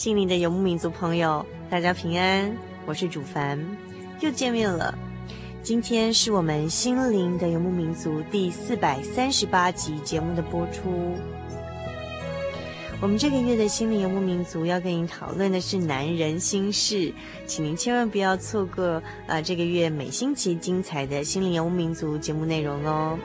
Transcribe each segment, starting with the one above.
心灵的游牧民族朋友，大家平安，我是主凡，又见面了。今天是我们心灵的游牧民族第四百三十八集节目的播出。我们这个月的心灵游牧民族要跟您讨论的是男人心事，请您千万不要错过啊、呃、这个月每星期精彩的心灵游牧民族节目内容哦。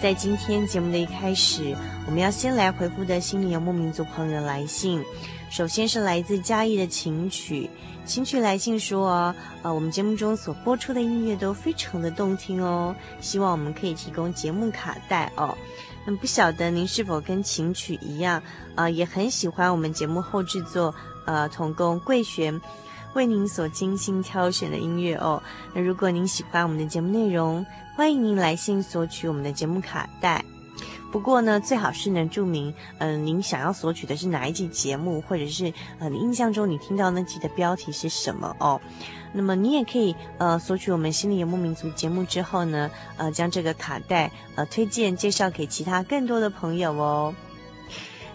在今天节目的一开始，我们要先来回复的心理游牧民族朋友来信。首先是来自嘉义的琴曲，琴曲来信说啊，呃，我们节目中所播出的音乐都非常的动听哦，希望我们可以提供节目卡带哦。那不晓得您是否跟琴曲一样，呃，也很喜欢我们节目后制作，呃，同工贵璇为您所精心挑选的音乐哦。那如果您喜欢我们的节目内容，欢迎您来信索取我们的节目卡带，不过呢，最好是能注明，嗯、您想要索取的是哪一集节目，或者是呃，你印象中你听到那集的标题是什么哦。那么你也可以呃索取我们心灵游牧民族节目之后呢，呃，将这个卡带呃推荐介绍给其他更多的朋友哦。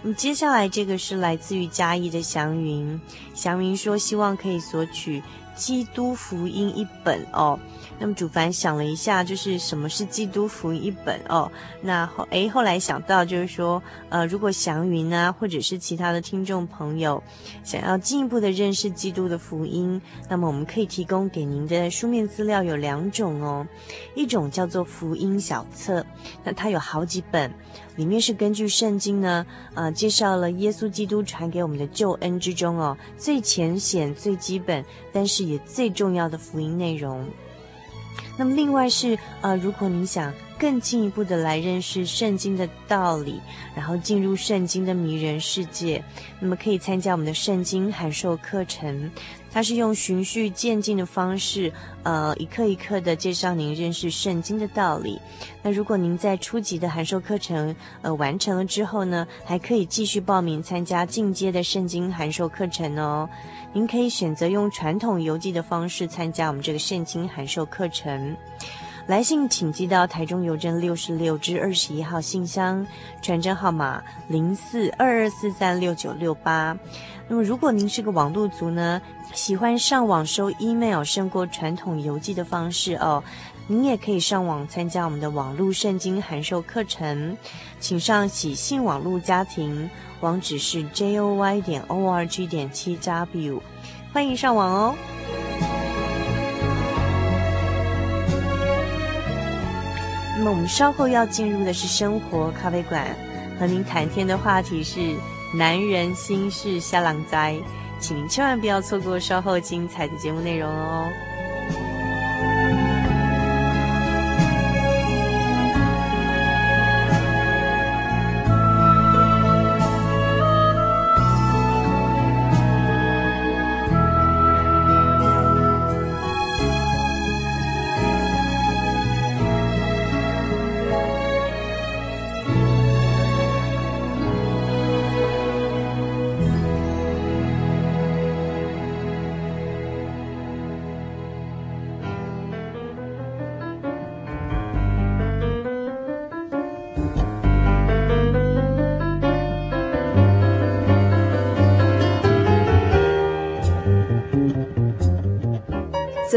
那么接下来这个是来自于嘉义的祥云，祥云说希望可以索取《基督福音》一本哦。那么主凡想了一下，就是什么是基督福音一本哦？那后诶，后来想到就是说，呃，如果祥云啊，或者是其他的听众朋友，想要进一步的认识基督的福音，那么我们可以提供给您的书面资料有两种哦，一种叫做福音小册，那它有好几本，里面是根据圣经呢，呃，介绍了耶稣基督传给我们的救恩之中哦，最浅显、最基本，但是也最重要的福音内容。那么，另外是呃，如果你想更进一步的来认识圣经的道理，然后进入圣经的迷人世界，那么可以参加我们的圣经函授课程。它是用循序渐进的方式，呃，一课一课的介绍您认识圣经的道理。那如果您在初级的函授课程呃完成了之后呢，还可以继续报名参加进阶的圣经函授课程哦。您可以选择用传统邮寄的方式参加我们这个圣经函授课程。来信请寄到台中邮政六十六至二十一号信箱，传真号码零四二二四三六九六八。那么，如果您是个网路族呢，喜欢上网收 email 胜过传统邮寄的方式哦，您也可以上网参加我们的网络圣经函授课程，请上喜信网络家庭，网址是 joy 点 org 点 tw，欢迎上网哦。那么我们稍后要进入的是生活咖啡馆，和您谈天的话题是。男人心事瞎郎灾，请您千万不要错过稍后精彩的节目内容哦。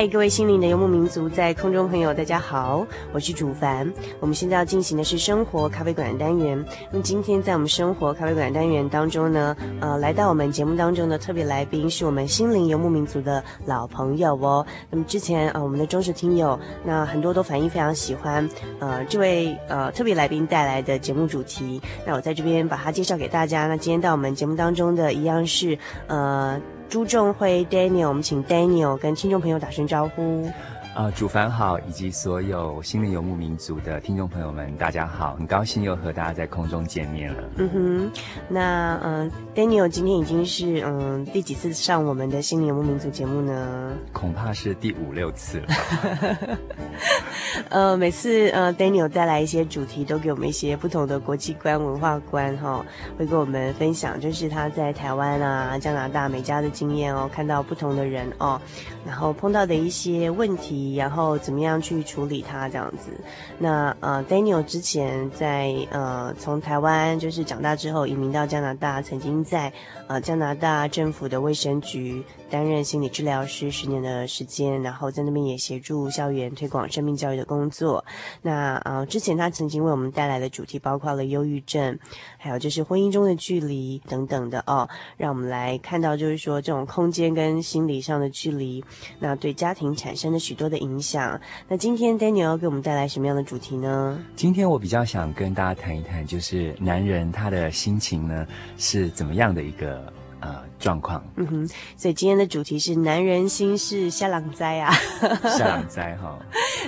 嗨，各位心灵的游牧民族，在空中朋友，大家好，我是主凡。我们现在要进行的是生活咖啡馆的单元。那么今天在我们生活咖啡馆单元当中呢，呃，来到我们节目当中的特别来宾是我们心灵游牧民族的老朋友哦。那么之前呃，我们的忠实听友，那很多都反映非常喜欢呃这位呃特别来宾带来的节目主题。那我在这边把他介绍给大家。那今天到我们节目当中的一样是呃。朱正辉 Daniel，我们请 Daniel 跟听众朋友打声招呼。主凡好，以及所有心灵游牧民族的听众朋友们，大家好，很高兴又和大家在空中见面了。嗯哼，那嗯、呃、，Daniel 今天已经是嗯第几次上我们的心灵游牧民族节目呢？恐怕是第五六次了吧。呃，每次呃 Daniel 带来一些主题，都给我们一些不同的国际观、文化观哈、哦，会跟我们分享，就是他在台湾啊、加拿大、美加的经验哦，看到不同的人哦，然后碰到的一些问题。然后怎么样去处理它这样子？那呃，Daniel 之前在呃从台湾就是长大之后移民到加拿大，曾经在呃加拿大政府的卫生局担任心理治疗师十年的时间，然后在那边也协助校园推广生命教育的工作。那呃之前他曾经为我们带来的主题包括了忧郁症，还有就是婚姻中的距离等等的哦，让我们来看到就是说这种空间跟心理上的距离，那对家庭产生了许多的影响。那今天 Daniel 给我们带来什么样的主题呢？今天我比较想跟大家谈一谈，就是男人他的心情呢是怎么样的一个呃状况。嗯哼，所以今天的主题是男人心事下狼灾啊，下狼灾哈。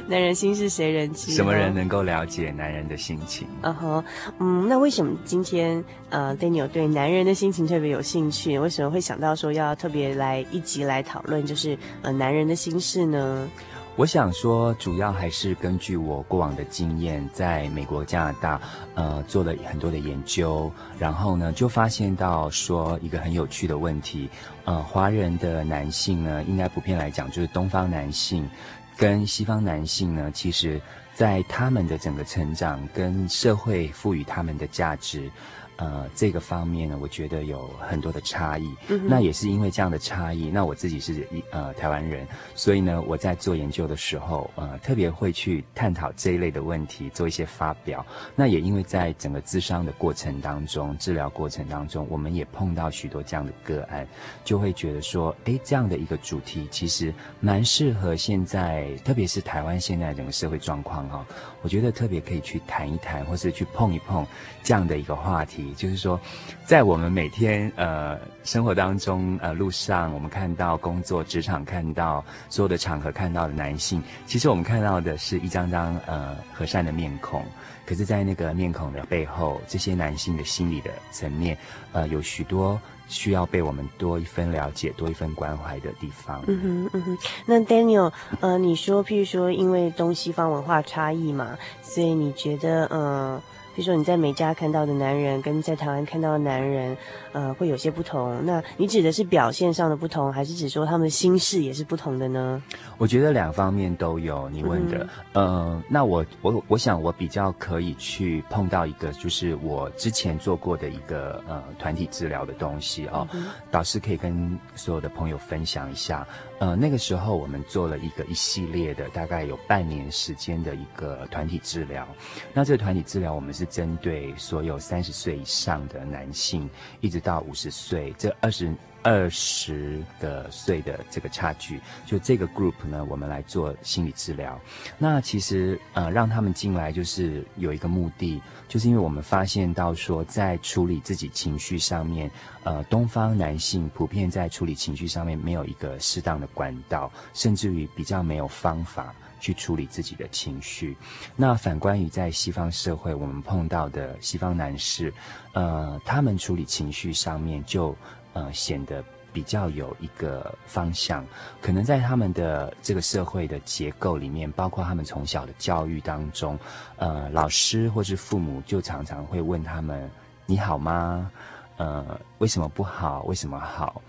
男人心事谁人知？什么人能够了解男人的心情？嗯哼，嗯，那为什么今天呃 Daniel 对男人的心情特别有兴趣？为什么会想到说要特别来一集来讨论，就是呃男人的心事呢？我想说，主要还是根据我过往的经验，在美国、加拿大，呃，做了很多的研究，然后呢，就发现到说一个很有趣的问题，呃，华人的男性呢，应该普遍来讲，就是东方男性跟西方男性呢，其实在他们的整个成长跟社会赋予他们的价值。呃，这个方面呢，我觉得有很多的差异。嗯、那也是因为这样的差异，那我自己是一呃台湾人，所以呢，我在做研究的时候，呃，特别会去探讨这一类的问题，做一些发表。那也因为在整个咨商的过程当中，治疗过程当中，我们也碰到许多这样的个案，就会觉得说，哎，这样的一个主题其实蛮适合现在，特别是台湾现在整个社会状况哈、哦，我觉得特别可以去谈一谈，或是去碰一碰这样的一个话题。就是说，在我们每天呃生活当中，呃路上我们看到工作职场看到所有的场合看到的男性，其实我们看到的是一张张呃和善的面孔，可是，在那个面孔的背后，这些男性的心理的层面，呃有许多需要被我们多一分了解、多一分关怀的地方。嗯哼，嗯哼。那 Daniel，呃，你说，譬如说，因为东西方文化差异嘛，所以你觉得，呃。比如说你在美加看到的男人，跟在台湾看到的男人，呃，会有些不同。那你指的是表现上的不同，还是指说他们的心事也是不同的呢？我觉得两方面都有。你问的，嗯、呃，那我我我想我比较可以去碰到一个，就是我之前做过的一个呃团体治疗的东西哦。嗯、导师可以跟所有的朋友分享一下。呃，那个时候我们做了一个一系列的，大概有半年时间的一个团体治疗。那这个团体治疗，我们是针对所有三十岁以上的男性，一直到五十岁这二十二十个岁的这个差距，就这个 group 呢，我们来做心理治疗。那其实呃，让他们进来就是有一个目的，就是因为我们发现到说，在处理自己情绪上面，呃，东方男性普遍在处理情绪上面没有一个适当的管道，甚至于比较没有方法去处理自己的情绪。那反观于在西方社会，我们碰到的西方男士，呃，他们处理情绪上面就。呃，显得比较有一个方向，可能在他们的这个社会的结构里面，包括他们从小的教育当中，呃，老师或是父母就常常会问他们：“你好吗？呃，为什么不好？为什么好？”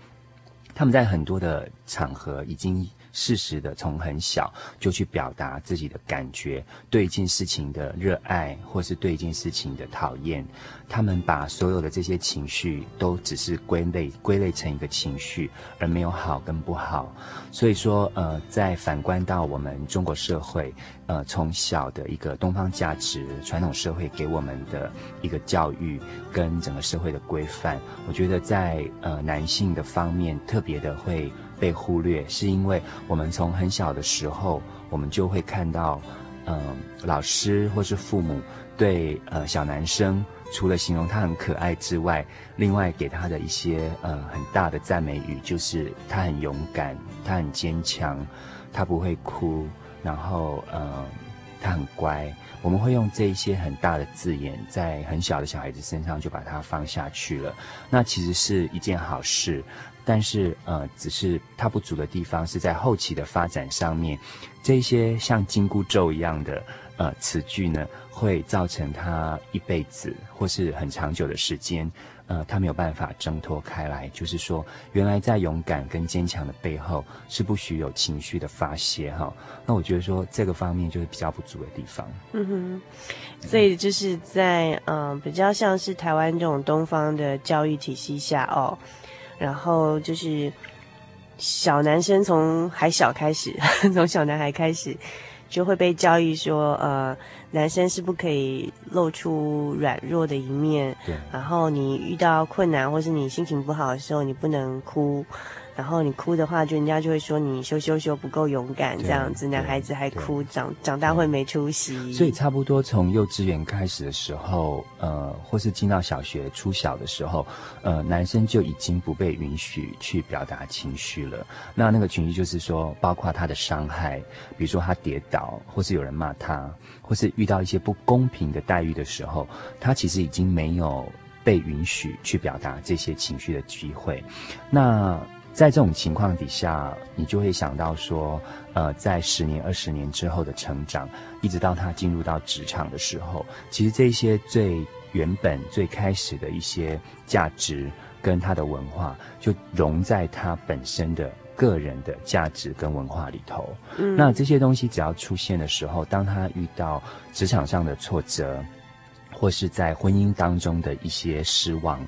他们在很多的场合已经。适时的从很小就去表达自己的感觉，对一件事情的热爱，或是对一件事情的讨厌，他们把所有的这些情绪都只是归类归类成一个情绪，而没有好跟不好。所以说，呃，在反观到我们中国社会，呃，从小的一个东方价值、传统社会给我们的一个教育跟整个社会的规范，我觉得在呃男性的方面特别的会。被忽略，是因为我们从很小的时候，我们就会看到，嗯、呃，老师或是父母对呃小男生，除了形容他很可爱之外，另外给他的一些呃很大的赞美语，就是他很勇敢，他很坚强，他不会哭，然后呃他很乖。我们会用这一些很大的字眼，在很小的小孩子身上就把它放下去了。那其实是一件好事。但是，呃，只是它不足的地方是在后期的发展上面，这些像紧箍咒一样的呃词句呢，会造成他一辈子或是很长久的时间，呃，他没有办法挣脱开来。就是说，原来在勇敢跟坚强的背后，是不许有情绪的发泄哈。那我觉得说这个方面就是比较不足的地方。嗯哼，所以就是在嗯、比较像是台湾这种东方的教育体系下哦。然后就是小男生从还小开始，从小男孩开始就会被教育说，呃，男生是不可以露出软弱的一面。对。然后你遇到困难或是你心情不好的时候，你不能哭。然后你哭的话，就人家就会说你羞羞羞不够勇敢这样子，男孩子还哭，长长大会没出息。所以差不多从幼稚园开始的时候，呃，或是进到小学初小的时候，呃，男生就已经不被允许去表达情绪了。那那个情绪就是说，包括他的伤害，比如说他跌倒，或是有人骂他，或是遇到一些不公平的待遇的时候，他其实已经没有被允许去表达这些情绪的机会。那在这种情况底下，你就会想到说，呃，在十年、二十年之后的成长，一直到他进入到职场的时候，其实这些最原本、最开始的一些价值跟他的文化，就融在他本身的个人的价值跟文化里头。嗯，那这些东西只要出现的时候，当他遇到职场上的挫折，或是在婚姻当中的一些失望。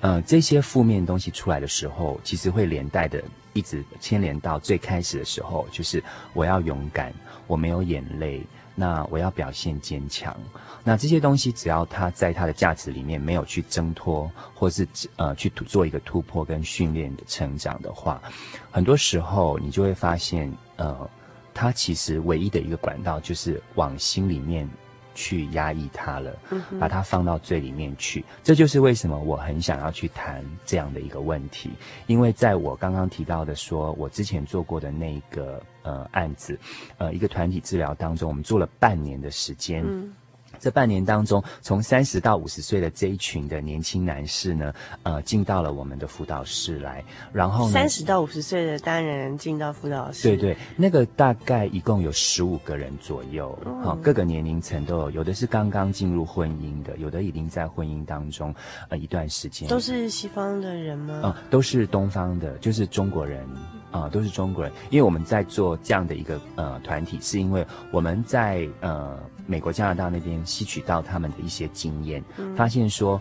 呃，这些负面东西出来的时候，其实会连带的一直牵连到最开始的时候，就是我要勇敢，我没有眼泪，那我要表现坚强。那这些东西只要他在他的价值里面没有去挣脱，或是呃去做一个突破跟训练的成长的话，很多时候你就会发现，呃，他其实唯一的一个管道就是往心里面。去压抑它了，把它放到最里面去。这就是为什么我很想要去谈这样的一个问题，因为在我刚刚提到的说，我之前做过的那个呃案子，呃一个团体治疗当中，我们做了半年的时间。嗯这半年当中，从三十到五十岁的这一群的年轻男士呢，呃，进到了我们的辅导室来，然后呢，三十到五十岁的单人进到辅导室，对对，那个大概一共有十五个人左右，好、嗯，各个年龄层都有，有的是刚刚进入婚姻的，有的已经在婚姻当中呃一段时间，都是西方的人吗？嗯，都是东方的，就是中国人。啊、呃，都是中国人，因为我们在做这样的一个呃团体，是因为我们在呃美国、加拿大那边吸取到他们的一些经验，嗯、发现说，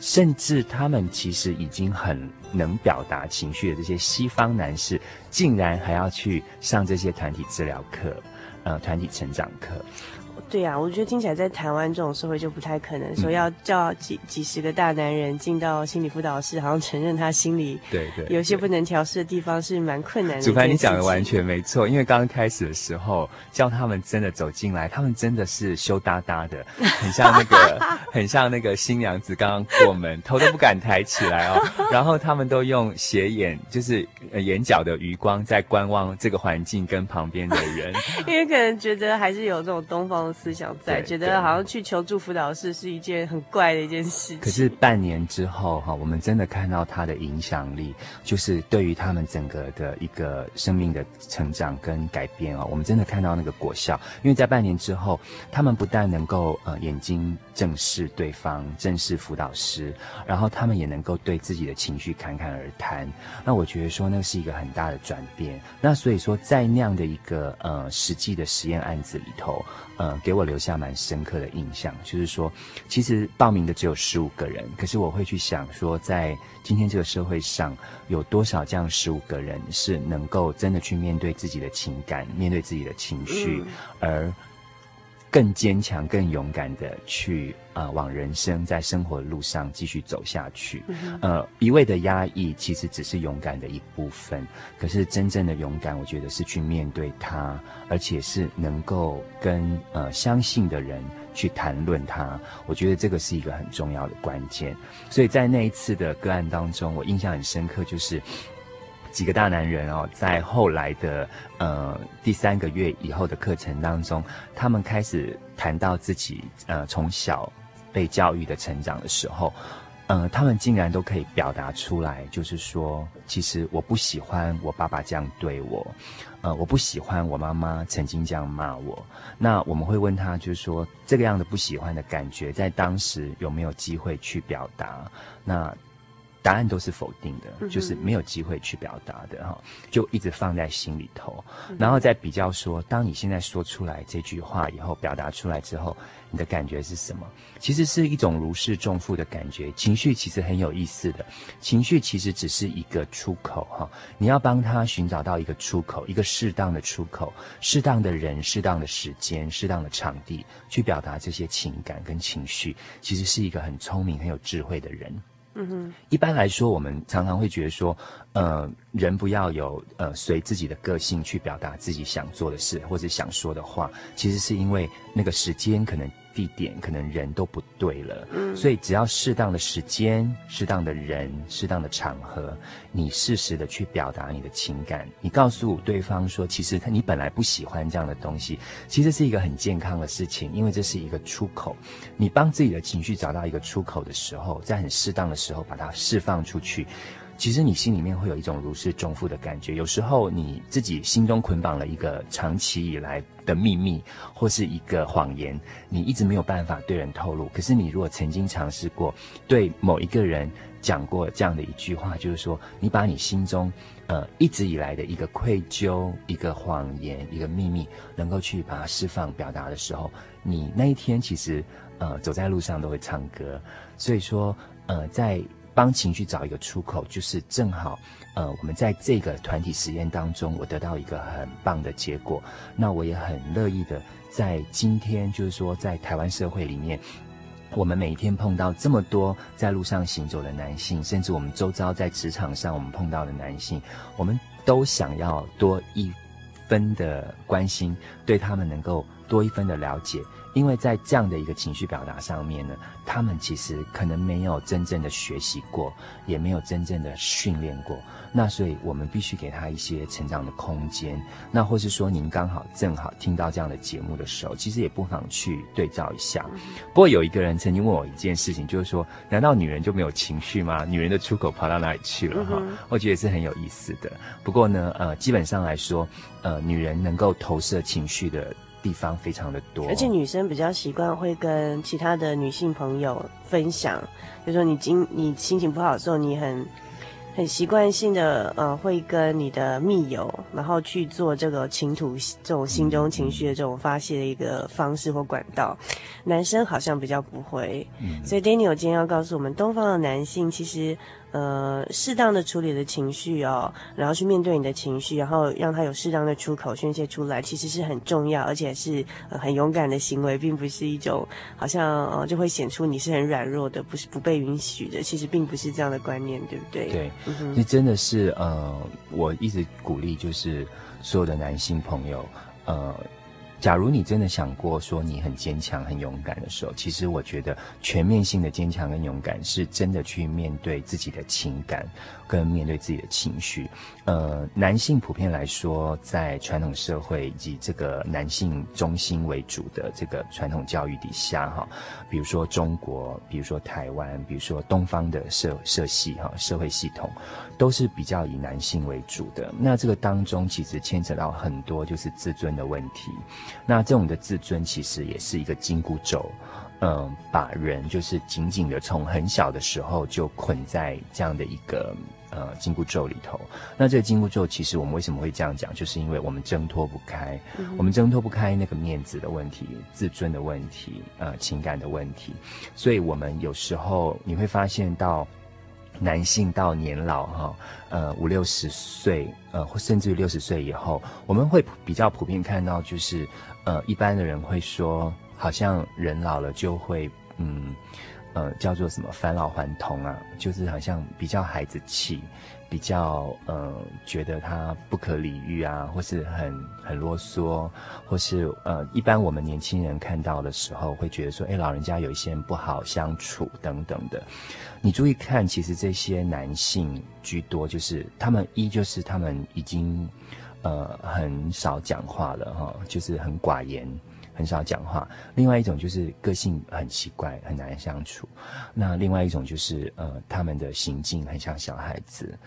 甚至他们其实已经很能表达情绪的这些西方男士，竟然还要去上这些团体治疗课，呃，团体成长课。对呀、啊，我觉得听起来在台湾这种社会就不太可能，说要叫几几十个大男人进到心理辅导室，好像承认他心里对对有些不能调试的地方是蛮困难的。主凡，你讲的完全没错，因为刚刚开始的时候叫他们真的走进来，他们真的是羞答答的，很像那个 很像那个新娘子刚刚过门，头都不敢抬起来哦。然后他们都用斜眼，就是眼角的余光在观望这个环境跟旁边的人，因为可能觉得还是有这种东方的。思想在觉得好像去求助辅导室是一件很怪的一件事情。可是半年之后哈，我们真的看到他的影响力，就是对于他们整个的一个生命的成长跟改变哦，我们真的看到那个果效。因为在半年之后，他们不但能够呃眼睛正视对方，正视辅导师，然后他们也能够对自己的情绪侃侃而谈。那我觉得说那是一个很大的转变。那所以说在那样的一个呃实际的实验案子里头，呃给。我留下蛮深刻的印象，就是说，其实报名的只有十五个人，可是我会去想说，在今天这个社会上，有多少这样十五个人是能够真的去面对自己的情感，面对自己的情绪，而。更坚强、更勇敢的去啊、呃，往人生在生活的路上继续走下去。嗯、呃，一味的压抑其实只是勇敢的一部分。可是真正的勇敢，我觉得是去面对它，而且是能够跟呃相信的人去谈论它。我觉得这个是一个很重要的关键。所以在那一次的个案当中，我印象很深刻，就是。几个大男人哦，在后来的呃第三个月以后的课程当中，他们开始谈到自己呃从小被教育的成长的时候，呃，他们竟然都可以表达出来，就是说，其实我不喜欢我爸爸这样对我，呃，我不喜欢我妈妈曾经这样骂我。那我们会问他，就是说，这个样的不喜欢的感觉，在当时有没有机会去表达？那。答案都是否定的，就是没有机会去表达的哈，就一直放在心里头，然后再比较说，当你现在说出来这句话以后，表达出来之后，你的感觉是什么？其实是一种如释重负的感觉。情绪其实很有意思的，情绪其实只是一个出口哈，你要帮他寻找到一个出口，一个适当的出口，适当的人、适当的时间、适当的场地去表达这些情感跟情绪，其实是一个很聪明、很有智慧的人。嗯哼，一般来说，我们常常会觉得说，呃，人不要有呃随自己的个性去表达自己想做的事或者想说的话，其实是因为那个时间可能。地点可能人都不对了，嗯，所以只要适当的时间、适当的人、适当的场合，你适时的去表达你的情感，你告诉对方说，其实他你本来不喜欢这样的东西，其实是一个很健康的事情，因为这是一个出口。你帮自己的情绪找到一个出口的时候，在很适当的时候把它释放出去。其实你心里面会有一种如释重负的感觉。有时候你自己心中捆绑了一个长期以来的秘密，或是一个谎言，你一直没有办法对人透露。可是你如果曾经尝试过对某一个人讲过这样的一句话，就是说你把你心中呃一直以来的一个愧疚、一个谎言、一个秘密，能够去把它释放表达的时候，你那一天其实呃走在路上都会唱歌。所以说呃在。帮情绪找一个出口，就是正好，呃，我们在这个团体实验当中，我得到一个很棒的结果。那我也很乐意的，在今天，就是说，在台湾社会里面，我们每一天碰到这么多在路上行走的男性，甚至我们周遭在职场上我们碰到的男性，我们都想要多一分的关心，对他们能够多一分的了解。因为在这样的一个情绪表达上面呢，他们其实可能没有真正的学习过，也没有真正的训练过。那所以我们必须给他一些成长的空间。那或是说您刚好正好听到这样的节目的时候，其实也不妨去对照一下。不过有一个人曾经问我一件事情，就是说，难道女人就没有情绪吗？女人的出口跑到哪里去了？哈，我觉得是很有意思的。不过呢，呃，基本上来说，呃，女人能够投射情绪的。地方非常的多，而且女生比较习惯会跟其他的女性朋友分享，比如说你今你心情不好的时候，你很很习惯性的呃会跟你的密友，然后去做这个倾吐这种心中情绪的这种发泄的一个方式或管道。男生好像比较不会，嗯、所以 Daniel 今天要告诉我们，东方的男性其实呃，适当的处理的情绪哦，然后去面对你的情绪，然后让他有适当的出口宣泄出来，其实是很重要，而且是、呃、很勇敢的行为，并不是一种好像呃就会显出你是很软弱的，不是不被允许的。其实并不是这样的观念，对不对？对，嗯哼，这真的是呃，我一直鼓励就是所有的男性朋友，呃。假如你真的想过说你很坚强、很勇敢的时候，其实我觉得全面性的坚强跟勇敢是真的去面对自己的情感，跟面对自己的情绪。呃，男性普遍来说，在传统社会以及这个男性中心为主的这个传统教育底下，哈，比如说中国，比如说台湾，比如说东方的社社系哈社会系统，都是比较以男性为主的。那这个当中其实牵扯到很多就是自尊的问题。那这种的自尊其实也是一个紧箍咒，嗯，把人就是紧紧的从很小的时候就捆在这样的一个呃紧箍咒里头。那这个紧箍咒其实我们为什么会这样讲，就是因为我们挣脱不开，我们挣脱不开那个面子的问题、自尊的问题、呃情感的问题，所以我们有时候你会发现到。男性到年老哈，呃五六十岁，呃或甚至于六十岁以后，我们会比较普遍看到，就是呃一般的人会说，好像人老了就会嗯呃叫做什么返老还童啊，就是好像比较孩子气。比较呃，觉得他不可理喻啊，或是很很啰嗦，或是呃，一般我们年轻人看到的时候，会觉得说，哎，老人家有一些人不好相处等等的。你注意看，其实这些男性居多，就是他们一就是他们已经呃很少讲话了哈，就是很寡言。很少讲话，另外一种就是个性很奇怪，很难相处。那另外一种就是呃，他们的行径很像小孩子。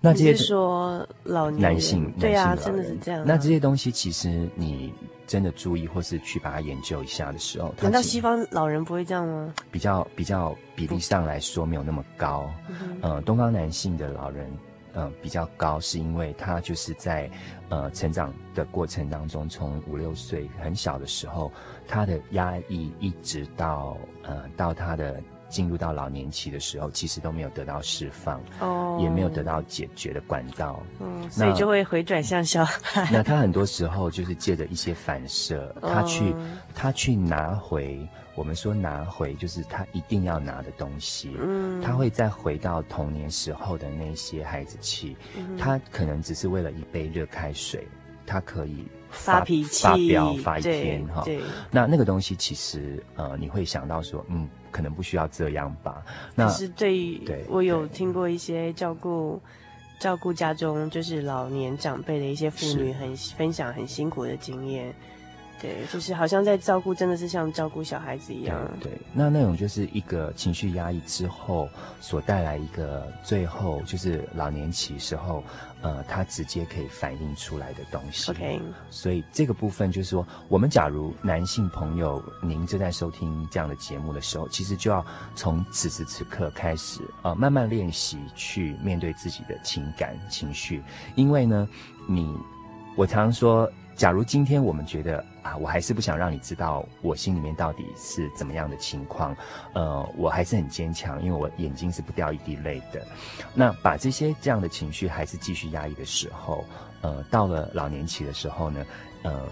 那这些是说老年男性，对啊，真的是这样啊。那这些东西其实你真的注意或是去把它研究一下的时候，难道西方老人不会这样吗？比较比较比例上来说没有那么高。嗯、呃，东方男性的老人。嗯、呃，比较高，是因为他就是在，呃，成长的过程当中，从五六岁很小的时候，他的压抑一直到，呃，到他的。进入到老年期的时候，其实都没有得到释放，哦，也没有得到解决的管道，嗯，所以就会回转向小孩。那他很多时候就是借着一些反射，他去，他去拿回我们说拿回，就是他一定要拿的东西，嗯，他会再回到童年时候的那些孩子气，他可能只是为了一杯热开水，他可以发，发脾气、发飙、发一天哈，那那个东西其实呃，你会想到说，嗯。可能不需要这样吧。那是对，对，我有听过一些照顾照顾家中就是老年长辈的一些妇女很分享很辛苦的经验。对，就是好像在照顾，真的是像照顾小孩子一样。对，对，那那种就是一个情绪压抑之后所带来一个最后就是老年期时候，呃，他直接可以反映出来的东西。OK，所以这个部分就是说，我们假如男性朋友您正在收听这样的节目的时候，其实就要从此时此刻开始，呃，慢慢练习去面对自己的情感情绪，因为呢，你我常常说。假如今天我们觉得啊，我还是不想让你知道我心里面到底是怎么样的情况，呃，我还是很坚强，因为我眼睛是不掉一滴泪的。那把这些这样的情绪还是继续压抑的时候，呃，到了老年期的时候呢，呃，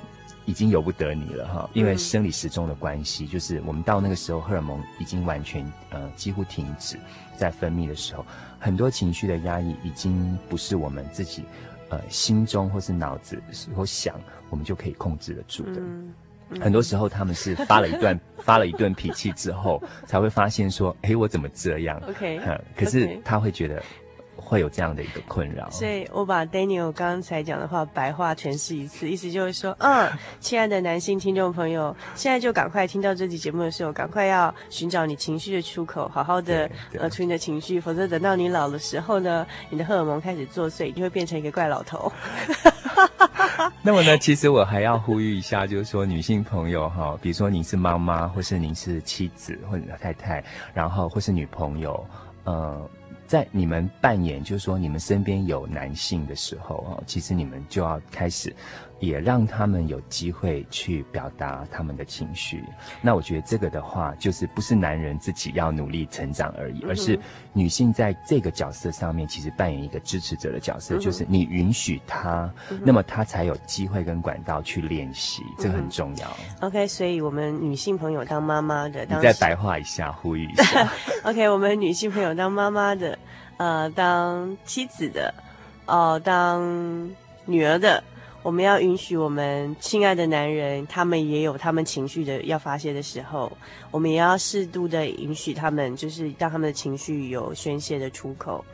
已经由不得你了哈，因为生理时钟的关系，就是我们到那个时候荷尔蒙已经完全呃几乎停止在分泌的时候，很多情绪的压抑已经不是我们自己。呃，心中或是脑子所想，我们就可以控制得住的。嗯嗯、很多时候，他们是发了一段 发了一顿脾气之后，才会发现说：“哎，我怎么这样？”OK，可是他会觉得。会有这样的一个困扰，所以我把 Daniel 刚才讲的话白话诠释一次，意思就是说，嗯，亲爱的男性听众朋友，现在就赶快听到这期节目的时候，赶快要寻找你情绪的出口，好好的呃处理你的情绪，否则等到你老的时候呢，你的荷尔蒙开始作祟，你会变成一个怪老头。那么呢，其实我还要呼吁一下，就是说女性朋友哈，比如说您是妈妈，或是您是妻子或者太太，然后或是女朋友，呃。在你们扮演，就是说你们身边有男性的时候啊，其实你们就要开始，也让他们有机会去表达他们的情绪。那我觉得这个的话，就是不是男人自己要努力成长而已，而是女性在这个角色上面其实扮演一个支持者的角色，就是你允许他，那么他才有机会跟管道去练习，这个很重要。OK，所以我们女性朋友当妈妈的，你再白话一下，呼吁一下。OK，我们女性朋友当妈妈的，呃，当妻子的，哦、呃，当女儿的。我们要允许我们亲爱的男人，他们也有他们情绪的要发泄的时候，我们也要适度的允许他们，就是让他们的情绪有宣泄的出口。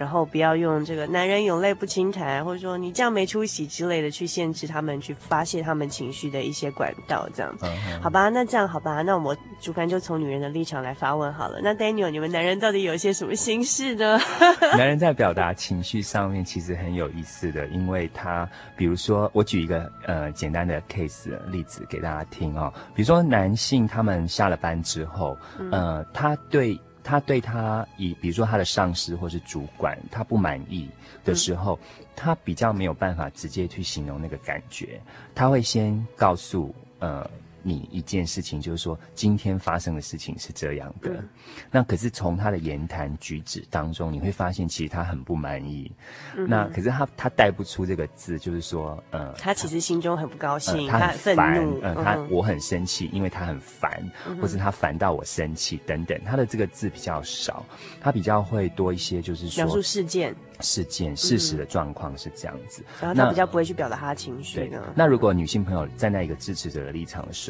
然后不要用这个“男人有泪不轻弹”或者说“你这样没出息”之类的去限制他们去发泄他们情绪的一些管道，这样子，好吧？那这样好吧？那我主观就从女人的立场来发问好了。那 Daniel，你们男人到底有一些什么心事呢？男人在表达情绪上面其实很有意思的，因为他，比如说，我举一个呃简单的 case 的例子给大家听哦，比如说男性他们下了班之后，呃，他对。他对他以比如说他的上司或是主管，他不满意的时候，嗯、他比较没有办法直接去形容那个感觉，他会先告诉呃。你一件事情，就是说今天发生的事情是这样的，嗯、那可是从他的言谈举止当中，你会发现其实他很不满意。嗯、那可是他他带不出这个字，就是说，呃，他其实心中很不高兴，呃、他很愤怒，嗯、呃，他我很生气，因为他很烦，嗯、或是他烦到我生气等等，他的这个字比较少，他比较会多一些，就是说描述事件。事件事实的状况是这样子，嗯、然后他比较不会去表达他的情绪呢。那如果女性朋友站在一个支持者的立场的时候，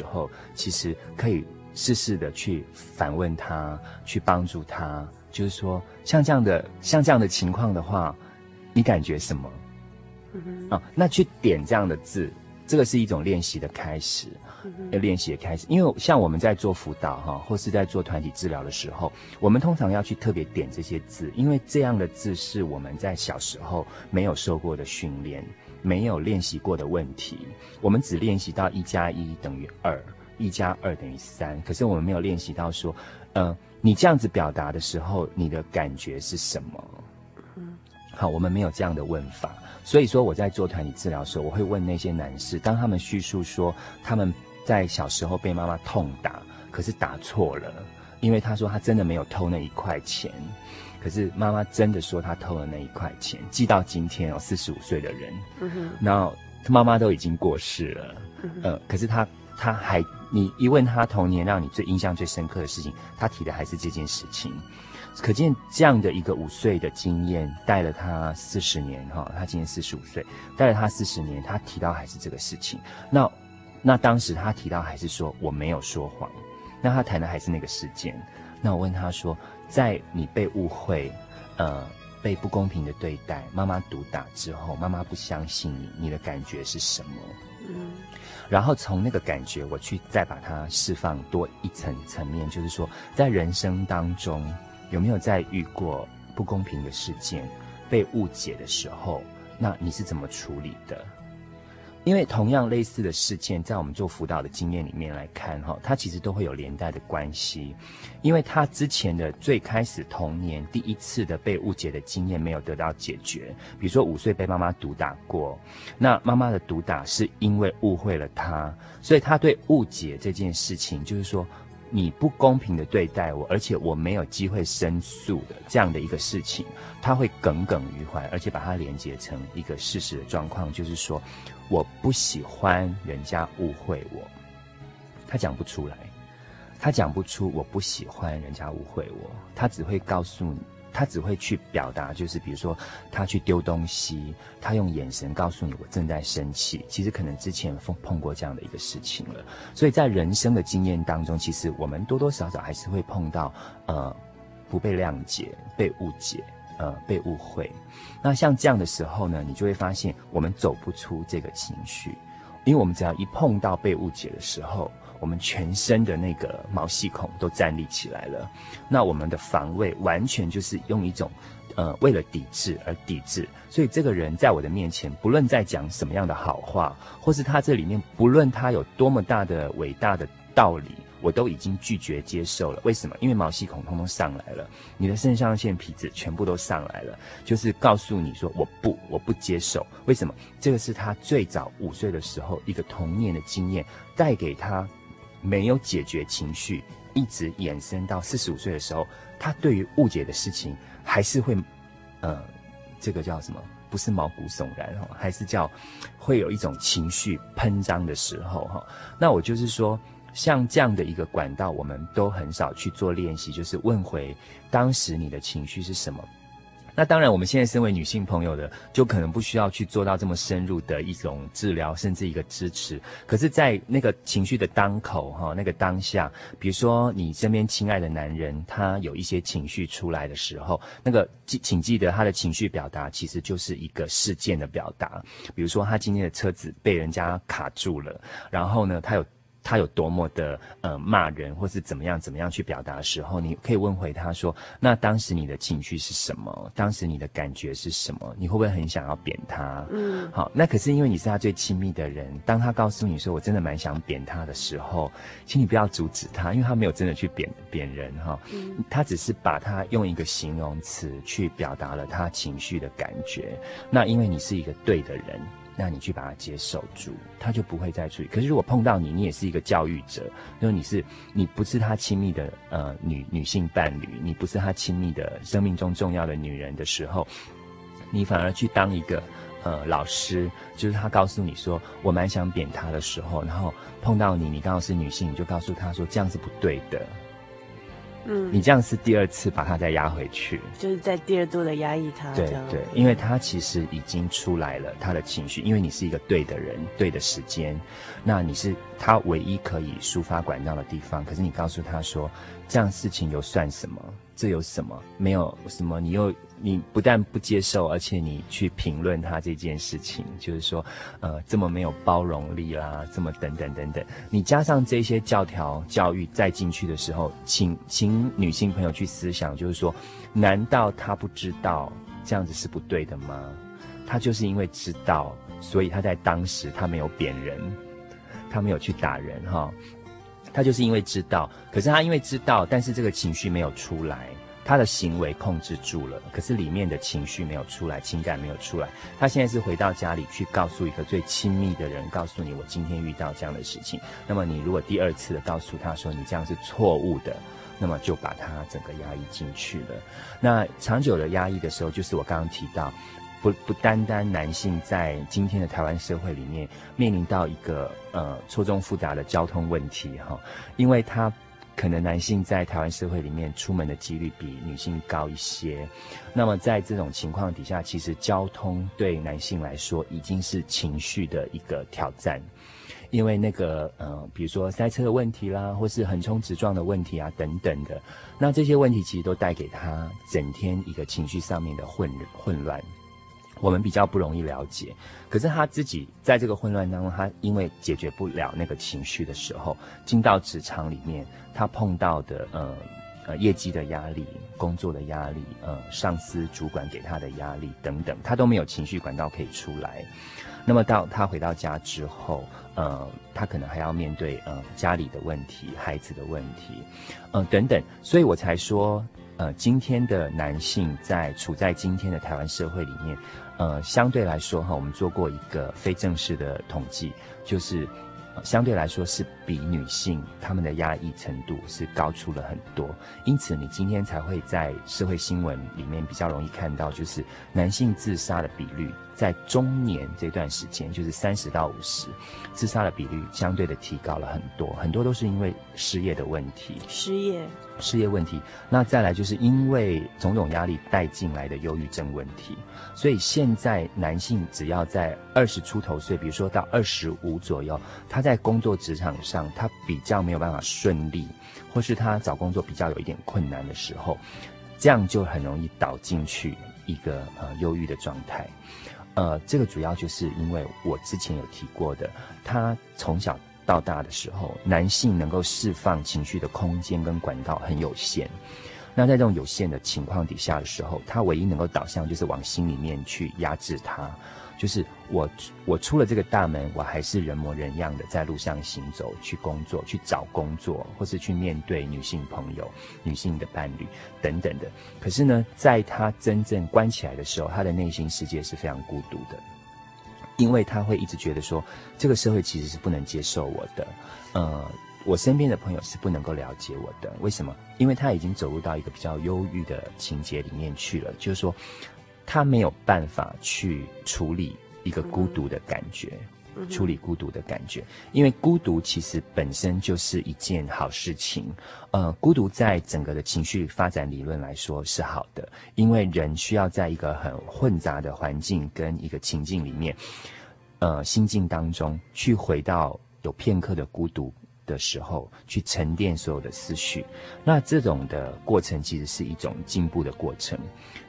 其实可以试试的去反问他，去帮助他，就是说像这样的像这样的情况的话，你感觉什么？嗯，啊，那去点这样的字，这个是一种练习的开始。要练习的开始，因为像我们在做辅导哈，或是在做团体治疗的时候，我们通常要去特别点这些字，因为这样的字是我们在小时候没有受过的训练，没有练习过的问题。我们只练习到一加一等于二，一加二等于三，可是我们没有练习到说，呃，你这样子表达的时候，你的感觉是什么？好，我们没有这样的问法，所以说我在做团体治疗的时候，我会问那些男士，当他们叙述说他们。在小时候被妈妈痛打，可是打错了，因为他说他真的没有偷那一块钱，可是妈妈真的说他偷了那一块钱，记到今天哦，四十五岁的人，嗯哼，然后他妈妈都已经过世了，嗯，呃，可是他他还，你一问他童年让你最印象最深刻的事情，他提的还是这件事情，可见这样的一个五岁的经验带了他四十年哈，他今年四十五岁，带了他四十年，他提到还是这个事情，那。那当时他提到还是说我没有说谎，那他谈的还是那个事件。那我问他说，在你被误会，呃，被不公平的对待，妈妈毒打之后，妈妈不相信你，你的感觉是什么？嗯，然后从那个感觉，我去再把它释放多一层层面，就是说，在人生当中有没有在遇过不公平的事件，被误解的时候，那你是怎么处理的？因为同样类似的事件，在我们做辅导的经验里面来看，哈，它其实都会有连带的关系。因为他之前的最开始童年第一次的被误解的经验没有得到解决，比如说五岁被妈妈毒打过，那妈妈的毒打是因为误会了他，所以他对误解这件事情，就是说。你不公平的对待我，而且我没有机会申诉的这样的一个事情，他会耿耿于怀，而且把它连接成一个事实的状况，就是说我不喜欢人家误会我，他讲不出来，他讲不出我不喜欢人家误会我，他只会告诉你。他只会去表达，就是比如说他去丢东西，他用眼神告诉你我正在生气。其实可能之前碰碰过这样的一个事情了，所以在人生的经验当中，其实我们多多少少还是会碰到呃不被谅解、被误解、呃被误会。那像这样的时候呢，你就会发现我们走不出这个情绪，因为我们只要一碰到被误解的时候。我们全身的那个毛细孔都站立起来了，那我们的防卫完全就是用一种，呃，为了抵制而抵制。所以这个人在我的面前，不论在讲什么样的好话，或是他这里面不论他有多么大的伟大的道理，我都已经拒绝接受了。为什么？因为毛细孔通通上来了，你的肾上腺皮质全部都上来了，就是告诉你说我不，我不接受。为什么？这个是他最早五岁的时候一个童年的经验带给他，没有解决情绪，一直延伸到四十五岁的时候，他对于误解的事情还是会，呃，这个叫什么？不是毛骨悚然哈，还是叫会有一种情绪喷张的时候哈。那我就是说，像这样的一个管道，我们都很少去做练习，就是问回当时你的情绪是什么。那当然，我们现在身为女性朋友的，就可能不需要去做到这么深入的一种治疗，甚至一个支持。可是，在那个情绪的当口，哈，那个当下，比如说你身边亲爱的男人，他有一些情绪出来的时候，那个记，请记得他的情绪表达其实就是一个事件的表达。比如说，他今天的车子被人家卡住了，然后呢，他有。他有多么的呃骂人，或是怎么样怎么样去表达的时候，你可以问回他说：“那当时你的情绪是什么？当时你的感觉是什么？你会不会很想要扁他？”嗯，好，那可是因为你是他最亲密的人，当他告诉你说“我真的蛮想扁他”的时候，请你不要阻止他，因为他没有真的去扁扁人哈，嗯，他只是把他用一个形容词去表达了他情绪的感觉。那因为你是一个对的人。那你去把它接受住，他就不会再处理。可是如果碰到你，你也是一个教育者，因为你是你不是他亲密的呃女女性伴侣，你不是他亲密的生命中重要的女人的时候，你反而去当一个呃老师，就是他告诉你说我蛮想扁他的时候，然后碰到你，你刚好是女性，你就告诉他说这样是不对的。嗯，你这样是第二次把他再压回去，就是在第二度的压抑他。对对，因为他其实已经出来了他的情绪，因为你是一个对的人，对的时间，那你是他唯一可以抒发管道的地方。可是你告诉他说，这样事情又算什么？这有什么？没有什么，你又。你不但不接受，而且你去评论他这件事情，就是说，呃，这么没有包容力啦，这么等等等等。你加上这些教条教育再进去的时候，请请女性朋友去思想，就是说，难道他不知道这样子是不对的吗？他就是因为知道，所以他在当时他没有贬人，他没有去打人哈，他就是因为知道。可是他因为知道，但是这个情绪没有出来。他的行为控制住了，可是里面的情绪没有出来，情感没有出来。他现在是回到家里去告诉一个最亲密的人，告诉你我今天遇到这样的事情。那么你如果第二次的告诉他说你这样是错误的，那么就把他整个压抑进去了。那长久的压抑的时候，就是我刚刚提到，不不单单男性在今天的台湾社会里面面临到一个呃错综复杂的交通问题哈，因为他。可能男性在台湾社会里面出门的几率比女性高一些，那么在这种情况底下，其实交通对男性来说已经是情绪的一个挑战，因为那个呃，比如说塞车的问题啦，或是横冲直撞的问题啊等等的，那这些问题其实都带给他整天一个情绪上面的混混乱。我们比较不容易了解，可是他自己在这个混乱当中，他因为解决不了那个情绪的时候，进到职场里面，他碰到的呃呃业绩的压力、工作的压力、呃上司主管给他的压力等等，他都没有情绪管道可以出来。那么到他回到家之后，呃，他可能还要面对呃家里的问题、孩子的问题，呃等等，所以我才说，呃，今天的男性在处在今天的台湾社会里面。呃，相对来说哈，我们做过一个非正式的统计，就是，相对来说是比女性她们的压抑程度是高出了很多，因此你今天才会在社会新闻里面比较容易看到，就是男性自杀的比率。在中年这段时间，就是三十到五十，自杀的比率相对的提高了很多，很多都是因为失业的问题。失业，失业问题。那再来就是因为种种压力带进来的忧郁症问题。所以现在男性只要在二十出头岁，比如说到二十五左右，他在工作职场上他比较没有办法顺利，或是他找工作比较有一点困难的时候，这样就很容易倒进去一个呃忧郁的状态。呃，这个主要就是因为我之前有提过的，他从小到大的时候，男性能够释放情绪的空间跟管道很有限。那在这种有限的情况底下的时候，他唯一能够导向就是往心里面去压制他，就是我我出了这个大门，我还是人模人样的在路上行走，去工作，去找工作，或是去面对女性朋友、女性的伴侣等等的。可是呢，在他真正关起来的时候，他的内心世界是非常孤独的，因为他会一直觉得说，这个社会其实是不能接受我的，呃。我身边的朋友是不能够了解我的，为什么？因为他已经走入到一个比较忧郁的情节里面去了，就是说，他没有办法去处理一个孤独的感觉，嗯、处理孤独的感觉，因为孤独其实本身就是一件好事情。呃，孤独在整个的情绪发展理论来说是好的，因为人需要在一个很混杂的环境跟一个情境里面，呃，心境当中去回到有片刻的孤独。的时候去沉淀所有的思绪，那这种的过程其实是一种进步的过程。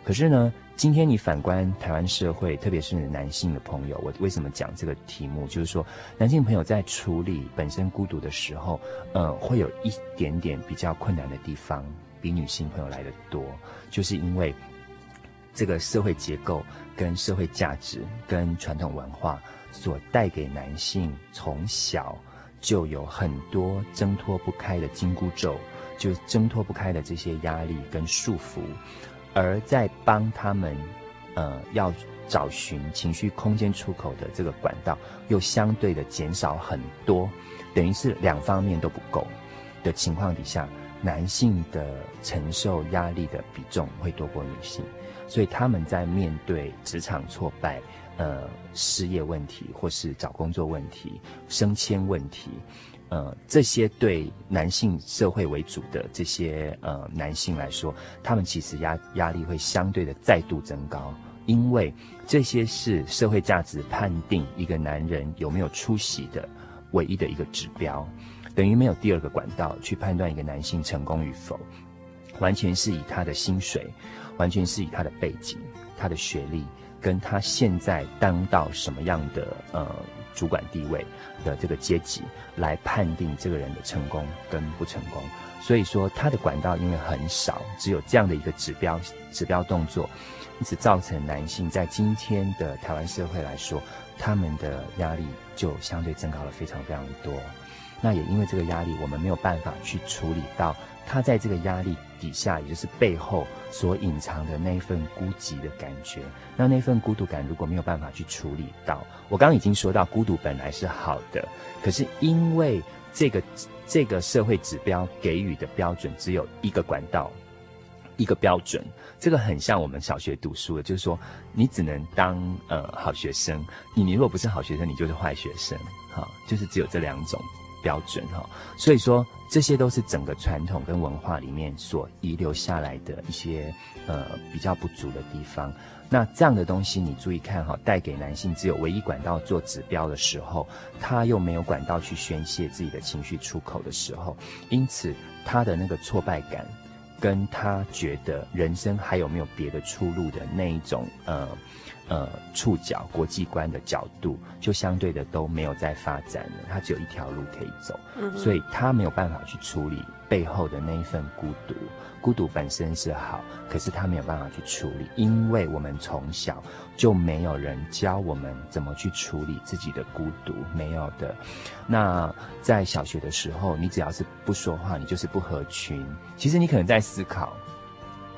可是呢，今天你反观台湾社会，特别是男性的朋友，我为什么讲这个题目？就是说，男性朋友在处理本身孤独的时候，呃，会有一点点比较困难的地方，比女性朋友来得多，就是因为这个社会结构、跟社会价值、跟传统文化所带给男性从小。就有很多挣脱不开的紧箍咒，就挣脱不开的这些压力跟束缚，而在帮他们，呃，要找寻情绪空间出口的这个管道，又相对的减少很多，等于是两方面都不够的情况底下，男性的承受压力的比重会多过女性，所以他们在面对职场挫败。呃，失业问题，或是找工作问题、升迁问题，呃，这些对男性社会为主的这些呃男性来说，他们其实压压力会相对的再度增高，因为这些是社会价值判定一个男人有没有出息的唯一的一个指标，等于没有第二个管道去判断一个男性成功与否，完全是以他的薪水，完全是以他的背景、他的学历。跟他现在当到什么样的呃主管地位的这个阶级来判定这个人的成功跟不成功，所以说他的管道因为很少，只有这样的一个指标指标动作，因此造成男性在今天的台湾社会来说，他们的压力就相对增高了非常非常多。那也因为这个压力，我们没有办法去处理到。他在这个压力底下，也就是背后所隐藏的那份孤寂的感觉，那那份孤独感如果没有办法去处理到，我刚刚已经说到，孤独本来是好的，可是因为这个这个社会指标给予的标准只有一个管道，一个标准，这个很像我们小学读书的，就是说你只能当呃好学生，你你如果不是好学生，你就是坏学生，哈，就是只有这两种。标准哈，所以说这些都是整个传统跟文化里面所遗留下来的一些呃比较不足的地方。那这样的东西你注意看哈，带给男性只有唯一管道做指标的时候，他又没有管道去宣泄自己的情绪出口的时候，因此他的那个挫败感，跟他觉得人生还有没有别的出路的那一种呃。呃，触角国际观的角度，就相对的都没有在发展了，他只有一条路可以走，嗯，所以他没有办法去处理背后的那一份孤独。孤独本身是好，可是他没有办法去处理，因为我们从小就没有人教我们怎么去处理自己的孤独，没有的。那在小学的时候，你只要是不说话，你就是不合群。其实你可能在思考，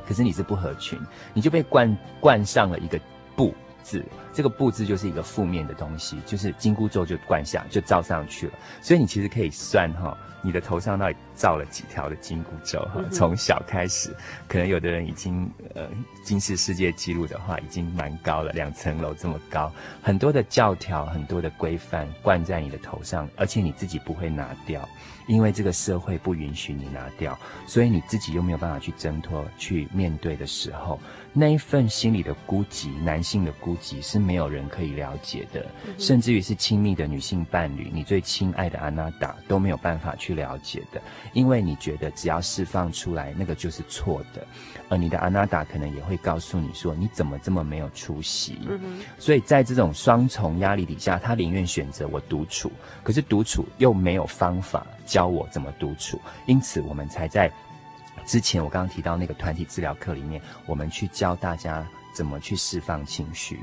可是你是不合群，你就被冠冠上了一个。不字，这个布字就是一个负面的东西，就是金箍咒就灌下，就罩上去了。所以你其实可以算哈，你的头上到底罩了几条的金箍咒哈？从小开始，可能有的人已经呃，金氏世界纪录的话，已经蛮高了，两层楼这么高，很多的教条，很多的规范灌在你的头上，而且你自己不会拿掉。因为这个社会不允许你拿掉，所以你自己又没有办法去挣脱、去面对的时候，那一份心里的孤寂，男性的孤寂是没有人可以了解的，甚至于是亲密的女性伴侣，你最亲爱的阿娜达都没有办法去了解的，因为你觉得只要释放出来，那个就是错的，而你的阿娜达可能也会告诉你说，你怎么这么没有出息？所以在这种双重压力底下，他宁愿选择我独处，可是独处又没有方法。教我怎么独处，因此我们才在之前我刚刚提到那个团体治疗课里面，我们去教大家怎么去释放情绪。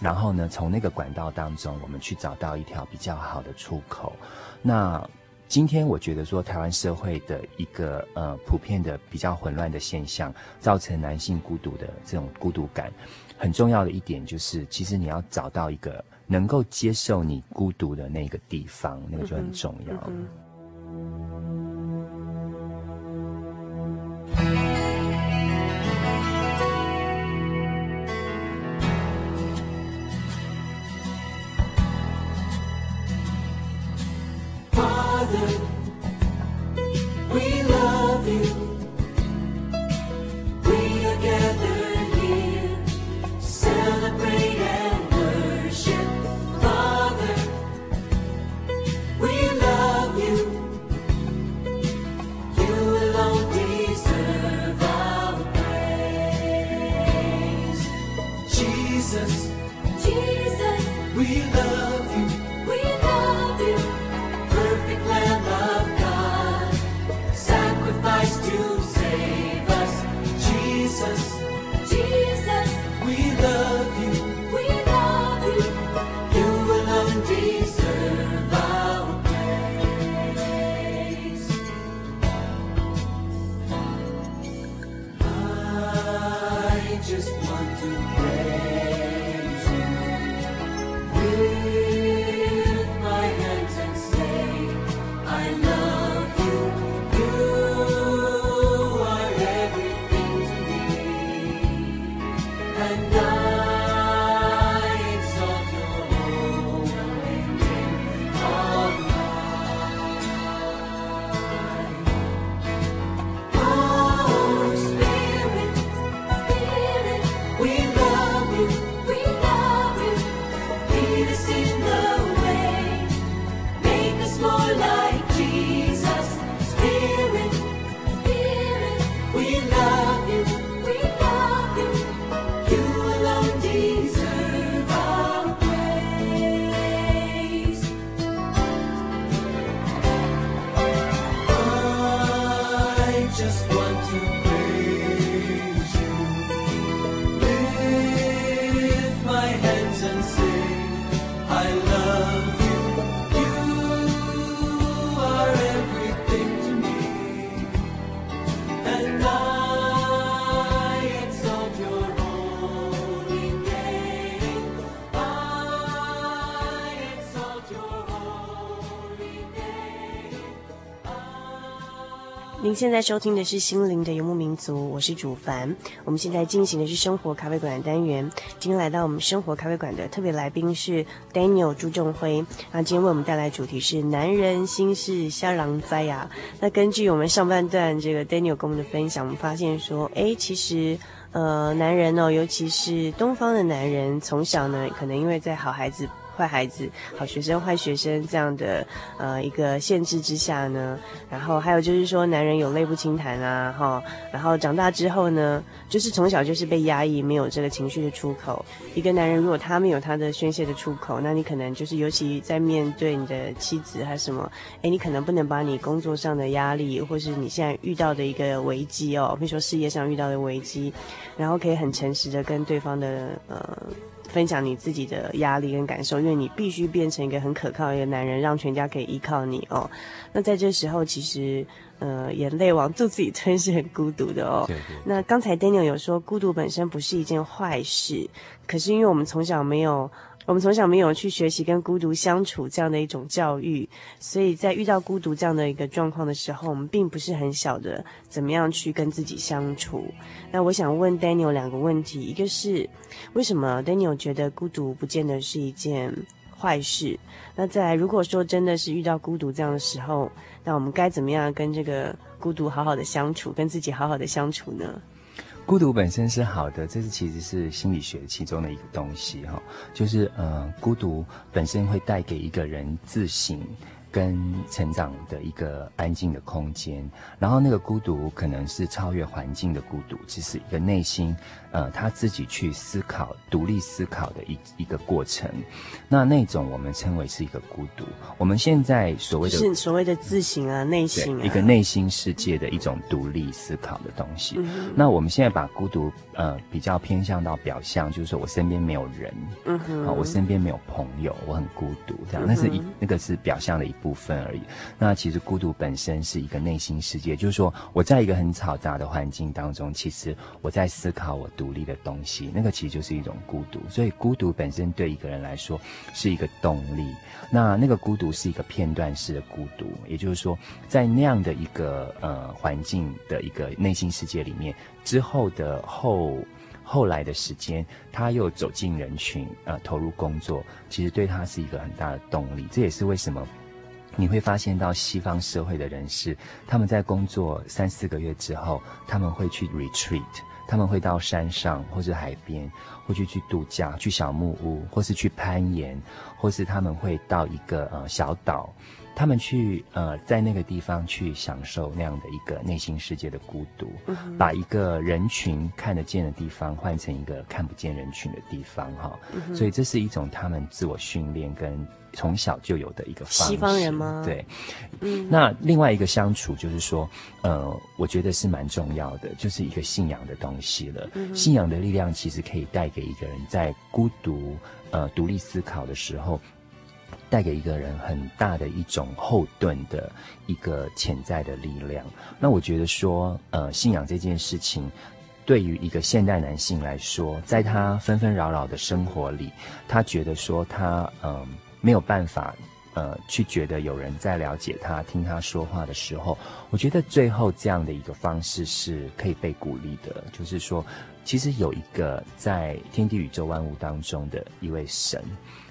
然后呢，从那个管道当中，我们去找到一条比较好的出口。那今天我觉得说，台湾社会的一个呃普遍的比较混乱的现象，造成男性孤独的这种孤独感，很重要的一点就是，其实你要找到一个能够接受你孤独的那个地方，那个就很重要。嗯现在收听的是心灵的游牧民族，我是主凡。我们现在进行的是生活咖啡馆的单元。今天来到我们生活咖啡馆的特别来宾是 Daniel 朱仲辉。那今天为我们带来主题是男人心事瞎人知呀。那根据我们上半段这个 Daniel 跟我们的分享，我们发现说，哎，其实呃，男人哦，尤其是东方的男人，从小呢，可能因为在好孩子。坏孩子、好学生、坏学生这样的呃一个限制之下呢，然后还有就是说，男人有泪不轻弹啊，哈，然后长大之后呢，就是从小就是被压抑，没有这个情绪的出口。一个男人如果他没有他的宣泄的出口，那你可能就是尤其在面对你的妻子还是什么，诶，你可能不能把你工作上的压力，或是你现在遇到的一个危机哦，比如说事业上遇到的危机，然后可以很诚实的跟对方的呃。分享你自己的压力跟感受，因为你必须变成一个很可靠的一个男人，让全家可以依靠你哦。那在这时候，其实呃，眼泪往肚子里吞是很孤独的哦。那刚才 Daniel 有说，孤独本身不是一件坏事，可是因为我们从小没有。我们从小没有去学习跟孤独相处这样的一种教育，所以在遇到孤独这样的一个状况的时候，我们并不是很晓得怎么样去跟自己相处。那我想问 Daniel 两个问题，一个是为什么 Daniel 觉得孤独不见得是一件坏事？那再来，如果说真的是遇到孤独这样的时候，那我们该怎么样跟这个孤独好好的相处，跟自己好好的相处呢？孤独本身是好的，这是其实是心理学其中的一个东西哈，就是呃，孤独本身会带给一个人自省，跟成长的一个安静的空间，然后那个孤独可能是超越环境的孤独，只是一个内心，呃，他自己去思考、独立思考的一一个过程。那那种我们称为是一个孤独。我们现在所谓的是所谓的自省啊、内心啊，一个内心世界的一种独立思考的东西。嗯、那我们现在把孤独呃比较偏向到表象，就是说我身边没有人，嗯哼，啊，我身边没有朋友，我很孤独，这样，嗯、那是一那个是表象的一部分而已。那其实孤独本身是一个内心世界，就是说我在一个很嘈杂的环境当中，其实我在思考我独独立的东西，那个其实就是一种孤独。所以孤独本身对一个人来说是一个动力。那那个孤独是一个片段式的孤独，也就是说，在那样的一个呃环境的一个内心世界里面，之后的后。后来的时间，他又走进人群，呃，投入工作，其实对他是一个很大的动力。这也是为什么你会发现到西方社会的人士，他们在工作三四个月之后，他们会去 retreat，他们会到山上或是海边，或去去度假，去小木屋，或是去攀岩，或是他们会到一个呃小岛。他们去呃，在那个地方去享受那样的一个内心世界的孤独，嗯、把一个人群看得见的地方换成一个看不见人群的地方，哈、嗯。所以这是一种他们自我训练跟从小就有的一个方式。西方人吗？对。嗯。那另外一个相处就是说，呃，我觉得是蛮重要的，就是一个信仰的东西了。嗯、信仰的力量其实可以带给一个人在孤独、呃，独立思考的时候。带给一个人很大的一种后盾的一个潜在的力量。那我觉得说，呃，信仰这件事情，对于一个现代男性来说，在他纷纷扰扰的生活里，他觉得说他嗯、没有办法呃去觉得有人在了解他、听他说话的时候，我觉得最后这样的一个方式是可以被鼓励的，就是说，其实有一个在天地宇宙万物当中的一位神。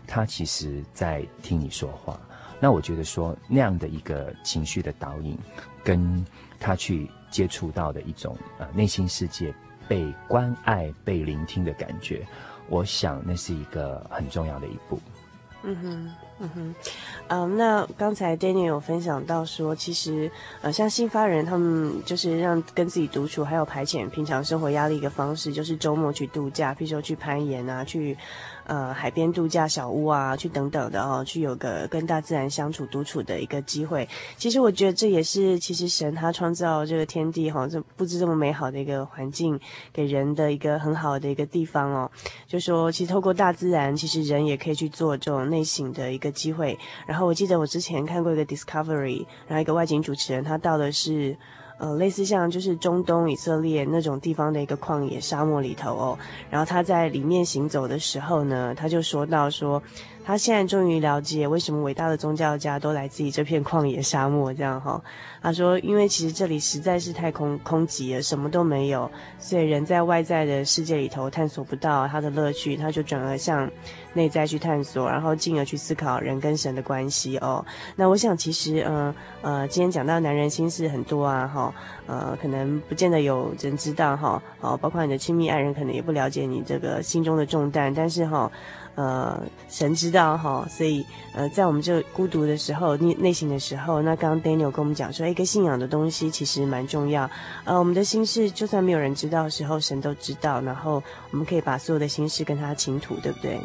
他其实在听你说话，那我觉得说那样的一个情绪的导引，跟他去接触到的一种呃内心世界被关爱、被聆听的感觉，我想那是一个很重要的一步。嗯哼，嗯哼，嗯，那刚才 Daniel 有分享到说，其实呃像新发人他们就是让跟自己独处，还有排遣平常生活压力一个方式，就是周末去度假，譬如说去攀岩啊，去。呃，海边度假小屋啊，去等等的哦，去有个跟大自然相处、独处的一个机会。其实我觉得这也是，其实神他创造这个天地哈，这布置这么美好的一个环境，给人的一个很好的一个地方哦。就说其实透过大自然，其实人也可以去做这种内省的一个机会。然后我记得我之前看过一个 Discovery，然后一个外景主持人他到的是。呃，类似像就是中东以色列那种地方的一个旷野沙漠里头哦，然后他在里面行走的时候呢，他就说到说。他现在终于了解为什么伟大的宗教家都来自于这片旷野沙漠，这样哈。他说，因为其实这里实在是太空空寂了，什么都没有，所以人在外在的世界里头探索不到他的乐趣，他就转而向内在去探索，然后进而去思考人跟神的关系哦。那我想，其实，嗯呃，今天讲到男人心事很多啊，哈，呃，可能不见得有人知道哈，哦，包括你的亲密爱人可能也不了解你这个心中的重担，但是哈。呃，神知道哈，所以呃，在我们这孤独的时候、内内心的时候，那刚刚 Daniel 跟我们讲说，一个信仰的东西其实蛮重要。呃，我们的心事就算没有人知道的时候，神都知道，然后我们可以把所有的心事跟他倾吐，对不对？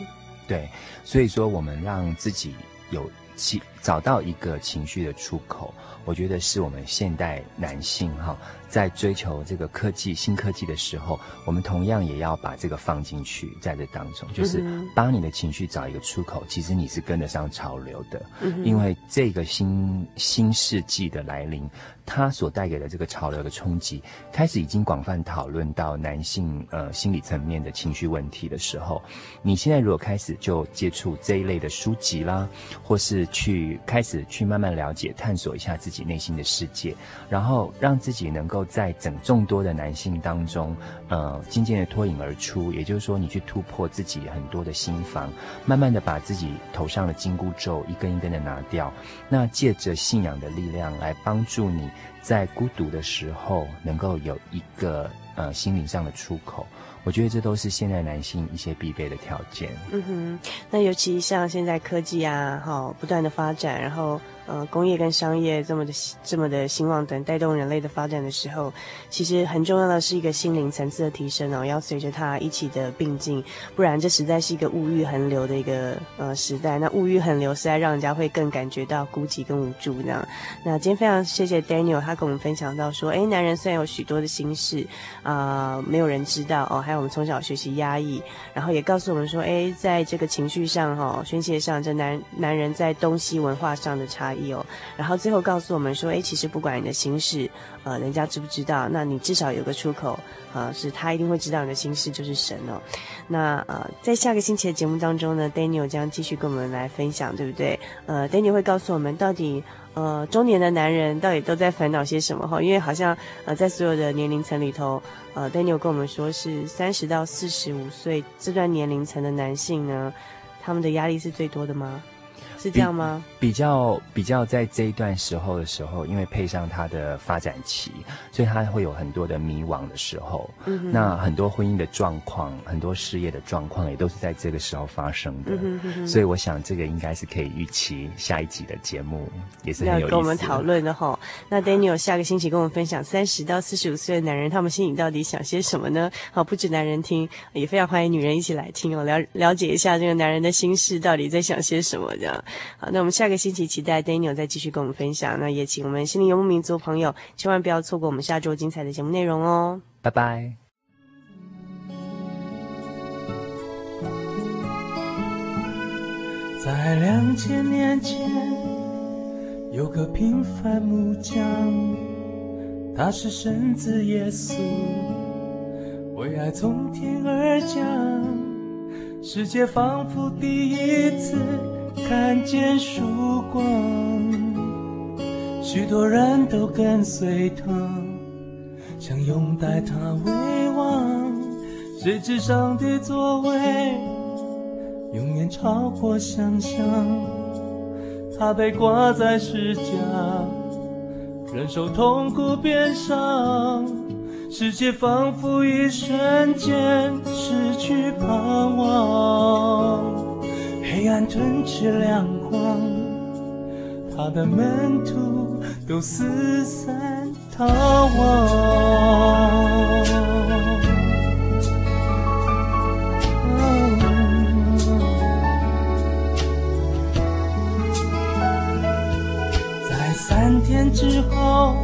对，所以说我们让自己有情找到一个情绪的出口，我觉得是我们现代男性哈。在追求这个科技、新科技的时候，我们同样也要把这个放进去，在这当中，就是帮你的情绪找一个出口。其实你是跟得上潮流的，因为这个新新世纪的来临，它所带给的这个潮流的冲击，开始已经广泛讨论到男性呃心理层面的情绪问题的时候，你现在如果开始就接触这一类的书籍啦，或是去开始去慢慢了解、探索一下自己内心的世界，然后让自己能够。在整众多的男性当中，呃，渐渐的脱颖而出。也就是说，你去突破自己很多的心防，慢慢的把自己头上的金箍咒一根一根的拿掉。那借着信仰的力量来帮助你在孤独的时候，能够有一个呃心灵上的出口。我觉得这都是现在男性一些必备的条件。嗯哼，那尤其像现在科技啊，哈，不断的发展，然后。呃工业跟商业这么的这么的兴旺等带动人类的发展的时候，其实很重要的是一个心灵层次的提升哦，要随着它一起的并进，不然这实在是一个物欲横流的一个呃时代。那物欲横流实在让人家会更感觉到孤寂跟无助这样。那今天非常谢谢 Daniel，他跟我们分享到说，哎，男人虽然有许多的心事啊、没有人知道哦，还有我们从小学习压抑，然后也告诉我们说，哎，在这个情绪上哈、哦，宣泄上，这男男人在东西文化上的差异哦，然后最后告诉我们说，哎，其实不管你的心事，呃，人家知不知道，那你至少有个出口，呃，是他一定会知道你的心事，就是神哦。那呃，在下个星期的节目当中呢，Daniel 将继续跟我们来分享，对不对？呃，Daniel 会告诉我们到底。呃，中年的男人到底都在烦恼些什么哈？因为好像呃，在所有的年龄层里头，呃，Daniel 跟我们说是三十到四十五岁这段年龄层的男性呢，他们的压力是最多的吗？是这样吗？比较比较在这一段时候的时候，因为配上他的发展期，所以他会有很多的迷惘的时候。嗯。那很多婚姻的状况，很多事业的状况，也都是在这个时候发生的。嗯哼哼。所以我想，这个应该是可以预期下一集的节目也是很有意思的。要跟我们讨论的哈。那 Daniel 下个星期跟我们分享三十到四十五岁的男人，他们心里到底想些什么呢？好，不止男人听，也非常欢迎女人一起来听哦，了了解一下这个男人的心事到底在想些什么这样。好，那我们下个星期期待 Daniel 再继续跟我们分享。那也请我们心灵游牧民族朋友千万不要错过我们下周精彩的节目内容哦。拜拜。在两千年前，有个平凡木匠，他是神子耶稣，为爱从天而降，世界仿佛第一次。看见曙光，许多人都跟随他，想拥戴他为王。谁知上帝作为永远超过想象，他被挂在十架，忍受痛苦鞭伤，世界仿佛一瞬间失去盼望。黑暗吞噬亮光，他的门徒都四散逃亡。在三天之后，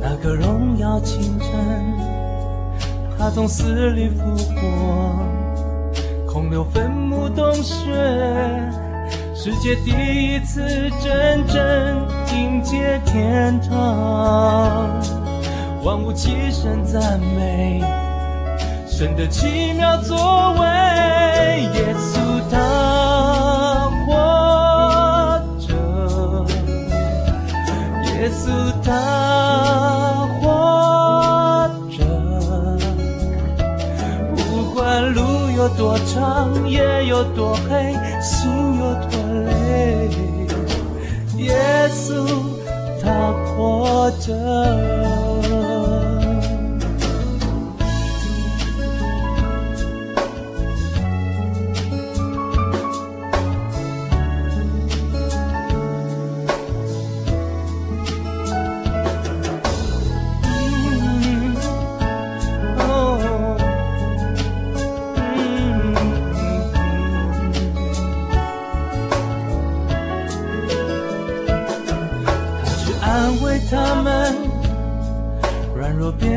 那个荣耀清晨，他从死里复活。空留坟墓洞穴，世界第一次真正迎接天堂，万物齐声赞美神的奇妙作为，耶稣他活着，耶稣他有多长，夜有多黑，心有多累，耶稣他活着。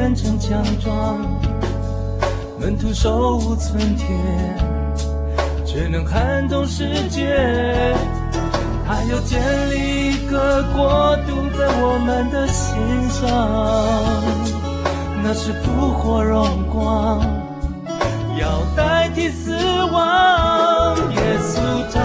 变成强壮，门徒手无寸铁，却能撼动世界。他要建立一个国度在我们的心上，那是复活荣光，要代替死亡。耶稣他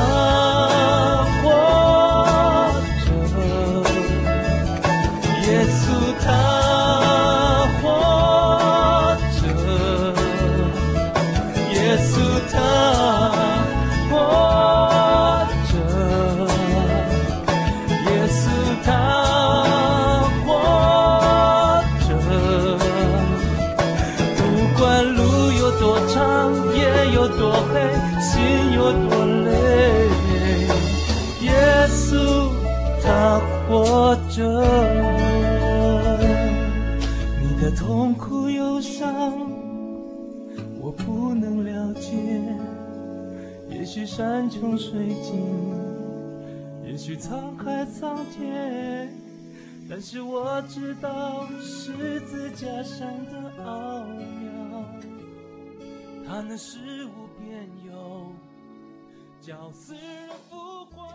桑田，但是我知道十字架上的奥妙，它能使无边有，叫死人复活。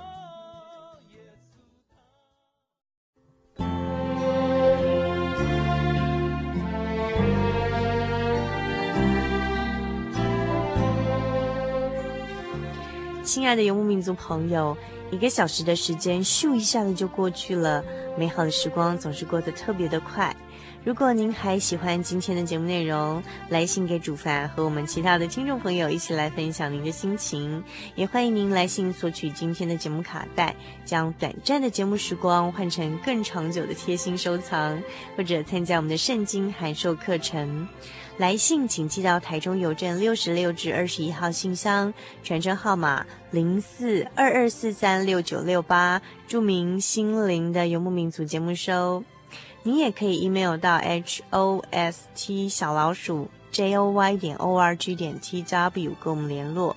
亲爱的游牧民族朋友，一个小时的时间咻一下子就过去了，美好的时光总是过得特别的快。如果您还喜欢今天的节目内容，来信给主凡和我们其他的听众朋友一起来分享您的心情，也欢迎您来信索取今天的节目卡带，将短暂的节目时光换成更长久的贴心收藏，或者参加我们的圣经函授课程。来信请寄到台中邮政六十六至二十一号信箱，传真号码零四二二四三六九六八，注明“心灵的游牧民族”节目收。您也可以 email 到 h o s t 小老鼠 j o y 点 o r g 点 t w 跟我们联络，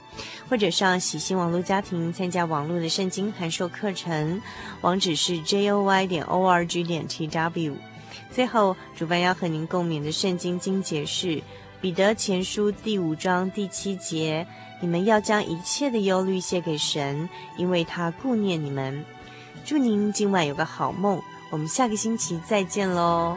或者上喜新网络家庭参加网络的圣经函授课程，网址是 j o y 点 o r g 点 t w。最后，主办要和您共勉的圣经经节是《彼得前书》第五章第七节：“你们要将一切的忧虑卸给神，因为他顾念你们。”祝您今晚有个好梦，我们下个星期再见喽。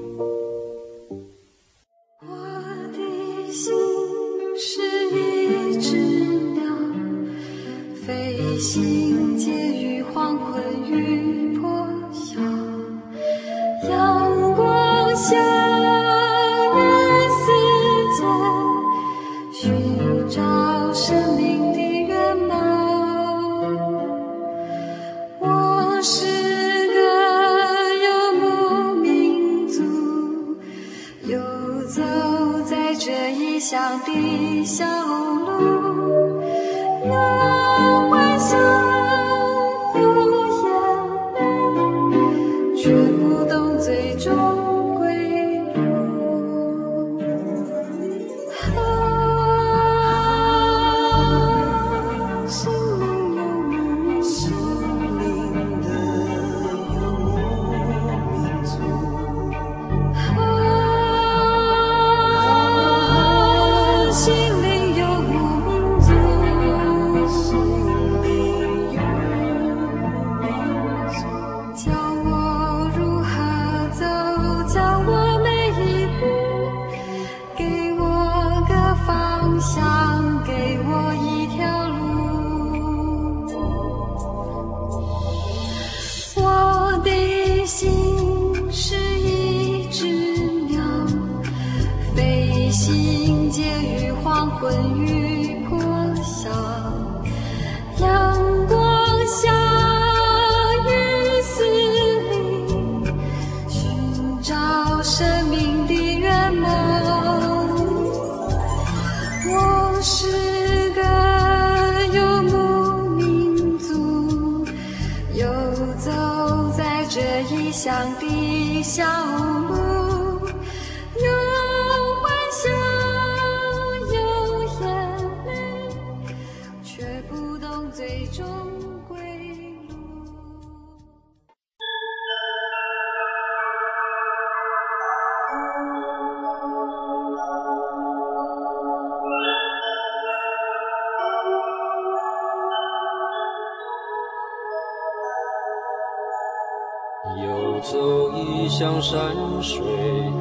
向山水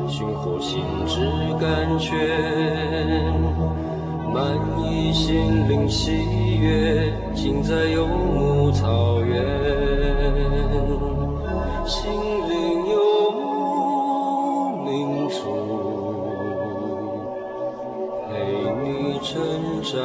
寻获心之甘泉，满溢心灵喜悦，尽在游牧草原。心灵游牧民族，陪你成长。